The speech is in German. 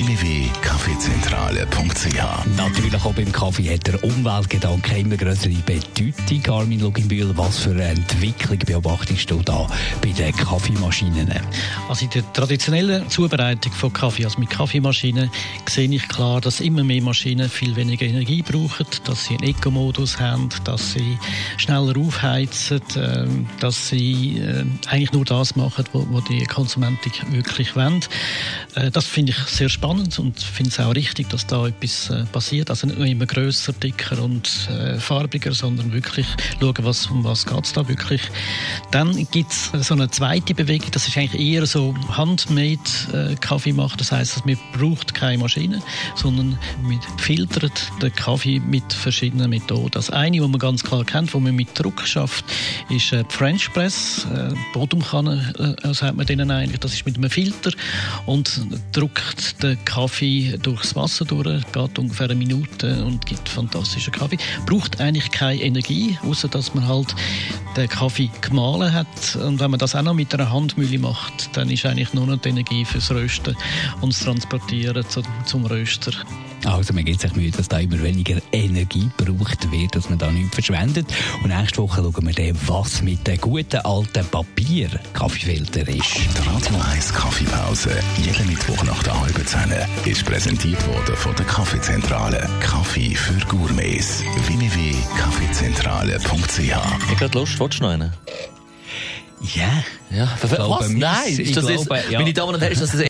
www.kaffeezentrale.ch Natürlich auch beim Kaffee hat der Umweltgedanke immer größere Bedeutung. Armin Luginbühl, was für eine Entwicklung beobachtest du da bei den Kaffeemaschinen? Also in der traditionellen Zubereitung von Kaffee, also mit Kaffeemaschinen, sehe ich klar, dass immer mehr Maschinen viel weniger Energie brauchen, dass sie einen Eco-Modus haben, dass sie schneller aufheizen, ähm, dass sie äh, eigentlich nur das machen, was die Konsumenten wirklich wollen. Äh, das finde ich sehr spannend und finde es auch richtig, dass da etwas äh, passiert. Also nicht nur immer grösser, dicker und äh, farbiger, sondern wirklich schauen, was, um was geht es da wirklich. Dann gibt es so eine zweite Bewegung, das ist eigentlich eher so handmade Kaffee machen. Das heißt, man braucht keine Maschine, sondern man filtert den Kaffee mit verschiedenen Methoden. Das eine, was man ganz klar kennt, wo man mit Druck schafft, ist die French Press, Bodumkanne sagt man denen eigentlich, das ist mit einem Filter und drückt den Kaffee durchs Wasser durch, geht ungefähr eine Minute und gibt fantastischen Kaffee. Braucht eigentlich keine Energie, außer dass man halt den Kaffee gemahlen hat. Und wenn man das auch noch mit einer Handmühle macht, dann ist eigentlich nur noch die Energie fürs Rösten und das Transportieren zum, zum Röster. Also man gibt sich Mühe, dass da immer weniger Energie gebraucht wird, dass man da nichts verschwendet. Und nächste Woche schauen wir dann, was mit dem guten alten Papier-Kaffeefilter ist. Die Radio 1 Kaffeepause, jeden Mittwoch nach der halben Zehn, ist präsentiert worden von der Kaffeezentrale. Kaffee für Gourmets. www.kaffeezentrale.ch Ich habe gerade Lust, willst du noch einen? Ja. Ja, was? Nein, ist das glaube, jetzt, ja. meine Damen und Herren, ist das